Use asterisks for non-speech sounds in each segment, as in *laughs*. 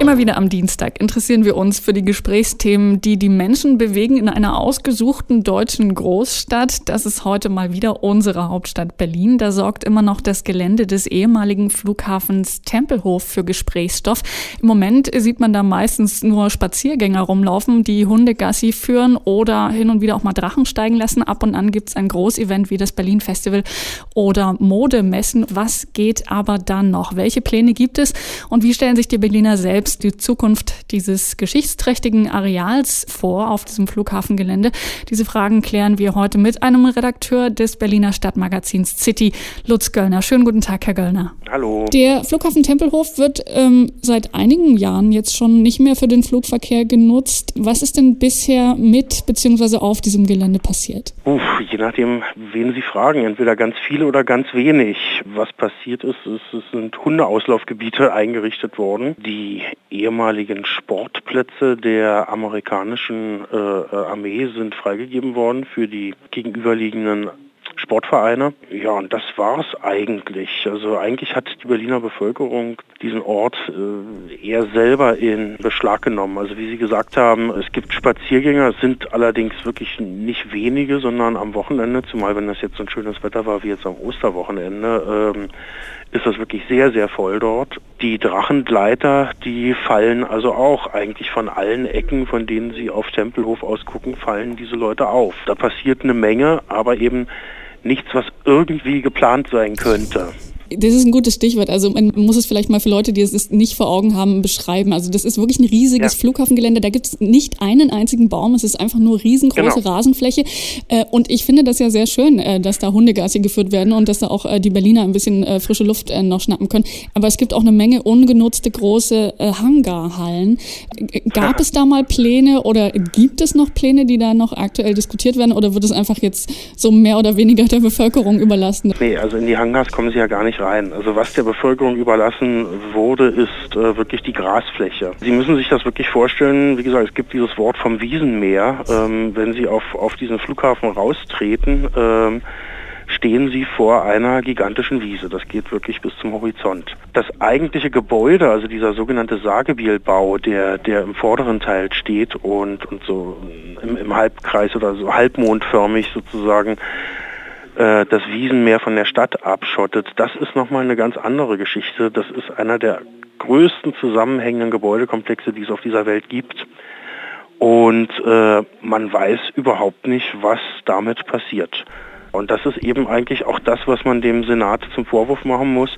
Immer wieder am Dienstag interessieren wir uns für die Gesprächsthemen, die die Menschen bewegen in einer ausgesuchten deutschen Großstadt. Das ist heute mal wieder unsere Hauptstadt Berlin. Da sorgt immer noch das Gelände des ehemaligen Flughafens Tempelhof für Gesprächsstoff. Im Moment sieht man da meistens nur Spaziergänger rumlaufen, die Hunde Gassi führen oder hin und wieder auch mal Drachen steigen lassen. Ab und an gibt es ein Großevent wie das Berlin Festival oder Modemessen. Was geht aber dann noch? Welche Pläne gibt es und wie stellen sich die Berliner selbst selbst die Zukunft dieses geschichtsträchtigen Areals vor auf diesem Flughafengelände? Diese Fragen klären wir heute mit einem Redakteur des Berliner Stadtmagazins City, Lutz Göllner. Schönen guten Tag, Herr Göllner. Hallo. Der Flughafen Tempelhof wird ähm, seit einigen Jahren jetzt schon nicht mehr für den Flugverkehr genutzt. Was ist denn bisher mit bzw. auf diesem Gelände passiert? Uff, je nachdem, wen Sie fragen, entweder ganz viele oder ganz wenig. Was passiert ist, ist es sind Hundeauslaufgebiete eingerichtet worden, die ehemaligen Sportplätze der amerikanischen äh, äh, Armee sind freigegeben worden für die gegenüberliegenden Sportvereine. Ja, und das war es eigentlich. Also eigentlich hat die Berliner Bevölkerung diesen Ort äh, eher selber in Beschlag genommen. Also wie Sie gesagt haben, es gibt Spaziergänger, es sind allerdings wirklich nicht wenige, sondern am Wochenende, zumal wenn das jetzt so ein schönes Wetter war wie jetzt am Osterwochenende, ähm, ist das wirklich sehr, sehr voll dort. Die Drachengleiter, die fallen also auch eigentlich von allen Ecken, von denen sie auf Tempelhof ausgucken, fallen diese Leute auf. Da passiert eine Menge, aber eben nichts, was irgendwie geplant sein könnte. Das ist ein gutes Stichwort. Also man muss es vielleicht mal für Leute, die es nicht vor Augen haben, beschreiben. Also das ist wirklich ein riesiges ja. Flughafengelände. Da gibt es nicht einen einzigen Baum. Es ist einfach nur riesengroße genau. Rasenfläche. Äh, und ich finde das ja sehr schön, äh, dass da Hundegassi geführt werden und dass da auch äh, die Berliner ein bisschen frische Luft noch schnappen können. Aber es gibt auch eine Menge ungenutzte große Hangarhallen. Gab es da mal Pläne oder gibt es noch Pläne, die da noch aktuell diskutiert werden? Oder wird es einfach jetzt so mehr oder weniger der Bevölkerung überlassen? Nee, also in die Hangars kommen sie ja gar nicht rein. Also was der Bevölkerung überlassen wurde, ist äh, wirklich die Grasfläche. Sie müssen sich das wirklich vorstellen, wie gesagt, es gibt dieses Wort vom Wiesenmeer. Ähm, wenn Sie auf, auf diesen Flughafen raustreten, ähm, stehen sie vor einer gigantischen Wiese. Das geht wirklich bis zum Horizont. Das eigentliche Gebäude, also dieser sogenannte Sagebielbau, der, der im vorderen Teil steht und, und so im, im Halbkreis oder so halbmondförmig sozusagen äh, das Wiesenmeer von der Stadt abschottet, das ist nochmal eine ganz andere Geschichte. Das ist einer der größten zusammenhängenden Gebäudekomplexe, die es auf dieser Welt gibt. Und äh, man weiß überhaupt nicht, was damit passiert. Und das ist eben eigentlich auch das, was man dem Senat zum Vorwurf machen muss,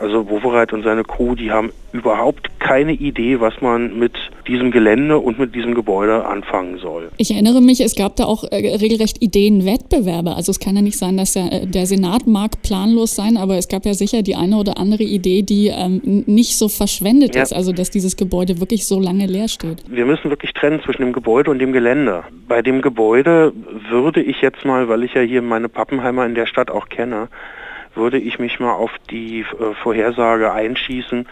also Wowereit und seine Crew, die haben überhaupt keine Idee, was man mit diesem Gelände und mit diesem Gebäude anfangen soll. Ich erinnere mich, es gab da auch äh, regelrecht Ideenwettbewerbe. Also es kann ja nicht sein, dass der, äh, der, Senat mag planlos sein, aber es gab ja sicher die eine oder andere Idee, die ähm, nicht so verschwendet ja. ist, also dass dieses Gebäude wirklich so lange leer steht. Wir müssen wirklich trennen zwischen dem Gebäude und dem Gelände. Bei dem Gebäude würde ich jetzt mal, weil ich ja hier meine Pappenheimer in der Stadt auch kenne, würde ich mich mal auf die äh, Vorhersage einschießen,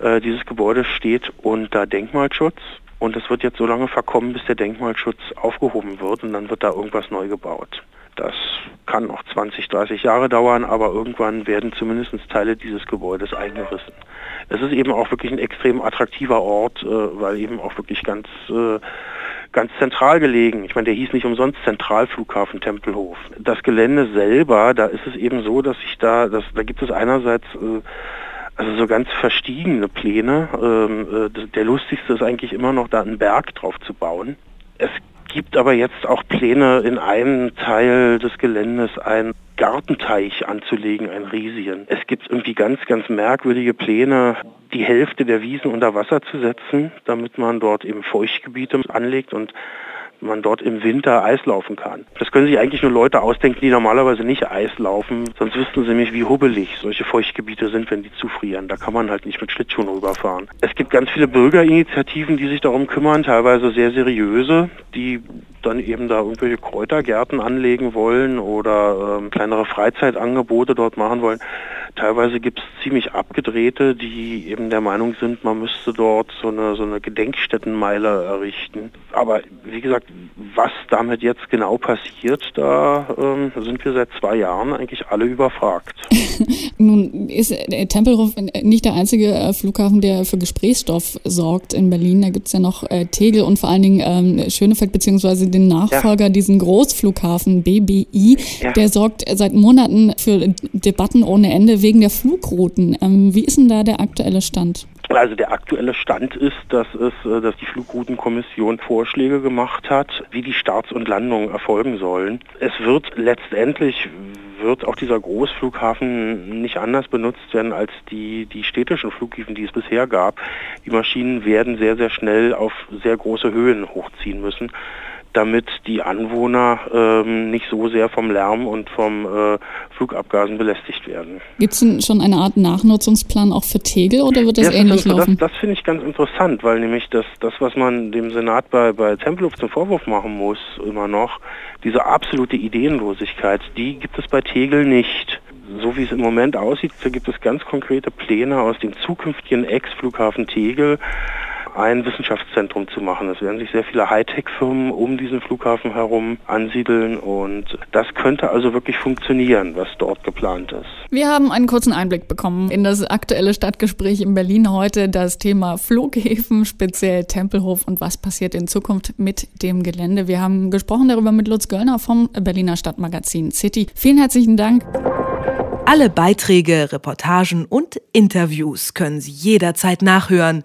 äh, dieses Gebäude steht unter Denkmalschutz und es wird jetzt so lange verkommen, bis der Denkmalschutz aufgehoben wird und dann wird da irgendwas neu gebaut. Das kann noch 20, 30 Jahre dauern, aber irgendwann werden zumindest Teile dieses Gebäudes eingerissen. Es ist eben auch wirklich ein extrem attraktiver Ort, äh, weil eben auch wirklich ganz äh, ganz zentral gelegen. Ich meine, der hieß nicht umsonst Zentralflughafen Tempelhof. Das Gelände selber, da ist es eben so, dass sich da, das, da gibt es einerseits äh, also so ganz verstiegene Pläne. Ähm, äh, der lustigste ist eigentlich immer noch, da einen Berg drauf zu bauen. Es gibt aber jetzt auch Pläne, in einem Teil des Geländes einen Gartenteich anzulegen, einen riesigen. Es gibt irgendwie ganz, ganz merkwürdige Pläne, die Hälfte der Wiesen unter Wasser zu setzen, damit man dort eben Feuchtgebiete anlegt und man dort im Winter Eis laufen kann. Das können sich eigentlich nur Leute ausdenken, die normalerweise nicht Eis laufen, sonst wüssten sie nämlich, wie hubbelig solche Feuchtgebiete sind, wenn die zufrieren. Da kann man halt nicht mit Schlittschuhen rüberfahren. Es gibt ganz viele Bürgerinitiativen, die sich darum kümmern, teilweise sehr seriöse, die dann eben da irgendwelche Kräutergärten anlegen wollen oder ähm, kleinere Freizeitangebote dort machen wollen. Teilweise gibt es ziemlich abgedrehte, die eben der Meinung sind, man müsste dort so eine, so eine Gedenkstättenmeile errichten. Aber wie gesagt, was damit jetzt genau passiert, da ähm, sind wir seit zwei Jahren eigentlich alle überfragt. *laughs* Nun ist äh, Tempelhof nicht der einzige äh, Flughafen, der für Gesprächsstoff sorgt in Berlin. Da gibt's ja noch äh, Tegel und vor allen Dingen ähm, Schönefeld beziehungsweise den Nachfolger, ja. diesen Großflughafen BBI. Ja. Der sorgt seit Monaten für Debatten ohne Ende wegen der Flugrouten. Ähm, wie ist denn da der aktuelle Stand? Also der aktuelle Stand ist, dass es, äh, dass die Flugroutenkommission Vorschläge gemacht hat, wie die Starts und Landungen erfolgen sollen. Es wird letztendlich wird auch dieser Großflughafen nicht anders benutzt werden als die, die städtischen Flughäfen, die es bisher gab. Die Maschinen werden sehr, sehr schnell auf sehr große Höhen hochziehen müssen damit die Anwohner ähm, nicht so sehr vom Lärm und vom äh, Flugabgasen belästigt werden. Gibt es denn schon eine Art Nachnutzungsplan auch für Tegel oder wird das, das ähnlich ist, laufen? Das, das finde ich ganz interessant, weil nämlich das, das, was man dem Senat bei, bei Tempelhof zum Vorwurf machen muss, immer noch, diese absolute Ideenlosigkeit, die gibt es bei Tegel nicht. So wie es im Moment aussieht, da gibt es ganz konkrete Pläne aus dem zukünftigen Ex-Flughafen Tegel ein Wissenschaftszentrum zu machen. Es werden sich sehr viele Hightech-Firmen um diesen Flughafen herum ansiedeln und das könnte also wirklich funktionieren, was dort geplant ist. Wir haben einen kurzen Einblick bekommen in das aktuelle Stadtgespräch in Berlin heute, das Thema Flughäfen, speziell Tempelhof und was passiert in Zukunft mit dem Gelände. Wir haben gesprochen darüber mit Lutz Göllner vom Berliner Stadtmagazin City. Vielen herzlichen Dank. Alle Beiträge, Reportagen und Interviews können Sie jederzeit nachhören